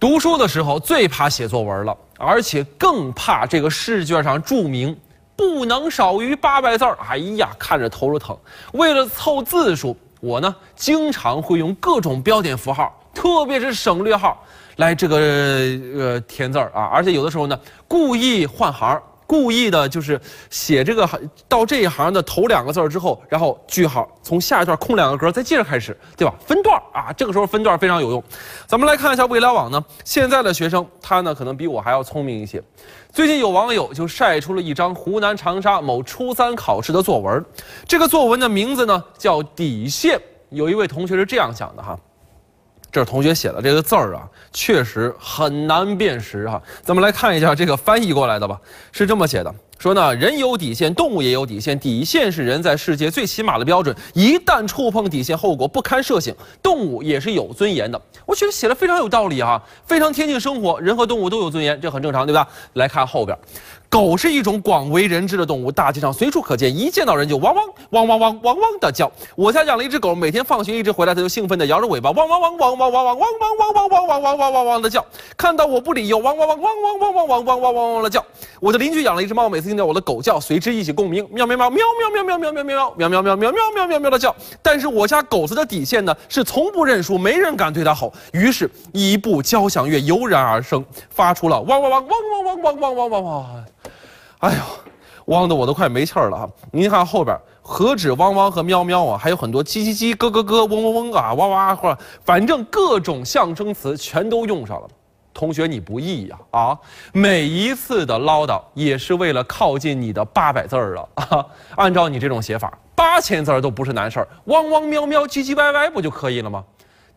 读书的时候最怕写作文了，而且更怕这个试卷上注明不能少于八百字儿。哎呀，看着头都疼。为了凑字数，我呢经常会用各种标点符号，特别是省略号来这个呃填字儿啊。而且有的时候呢，故意换行。故意的就是写这个到这一行的头两个字之后，然后句号，从下一段空两个格，再接着开始，对吧？分段啊，这个时候分段非常有用。咱们来看一下未来网呢，现在的学生他呢可能比我还要聪明一些。最近有网友就晒出了一张湖南长沙某初三考试的作文，这个作文的名字呢叫底线。有一位同学是这样想的哈。这是同学写的这个字儿啊，确实很难辨识哈。咱们来看一下这个翻译过来的吧，是这么写的：说呢，人有底线，动物也有底线，底线是人在世界最起码的标准。一旦触碰底线，后果不堪设想。动物也是有尊严的。我觉得写的非常有道理哈，非常贴近生活。人和动物都有尊严，这很正常，对吧？来看后边。狗是一种广为人知的动物，大街上随处可见，一见到人就汪汪汪汪汪汪汪的叫。我家养了一只狗，每天放学一直回来，它就兴奋地摇着尾巴，汪汪汪汪汪汪汪汪汪汪汪汪汪汪汪汪汪的叫。看到我不理，又汪汪汪汪汪汪汪汪汪汪汪汪的叫。我的邻居养了一只猫，每次听到我的狗叫，随之一起共鸣，喵喵喵喵喵喵喵喵喵喵喵喵喵喵喵喵喵喵的叫。但是我家狗子的底线呢，是从不认输，没人敢对它吼。于是，一部交响乐油然而生，发出了汪汪汪汪汪汪汪汪汪汪汪。哎呦，汪的我都快没气儿了哈！您看后边，何止汪汪和喵喵啊，还有很多叽叽叽、咯咯咯、嗡嗡嗡啊、哇哇或者反正各种象声词全都用上了。同学，你不易呀啊！每一次的唠叨也是为了靠近你的八百字儿了啊！按照你这种写法，八千字儿都不是难事儿，汪汪喵喵、唧唧歪歪不就可以了吗？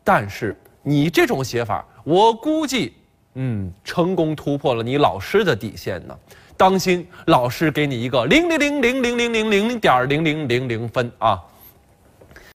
但是你这种写法，我估计，嗯，成功突破了你老师的底线呢。当心，老师给你一个零零零零零零零零点零零零零分啊！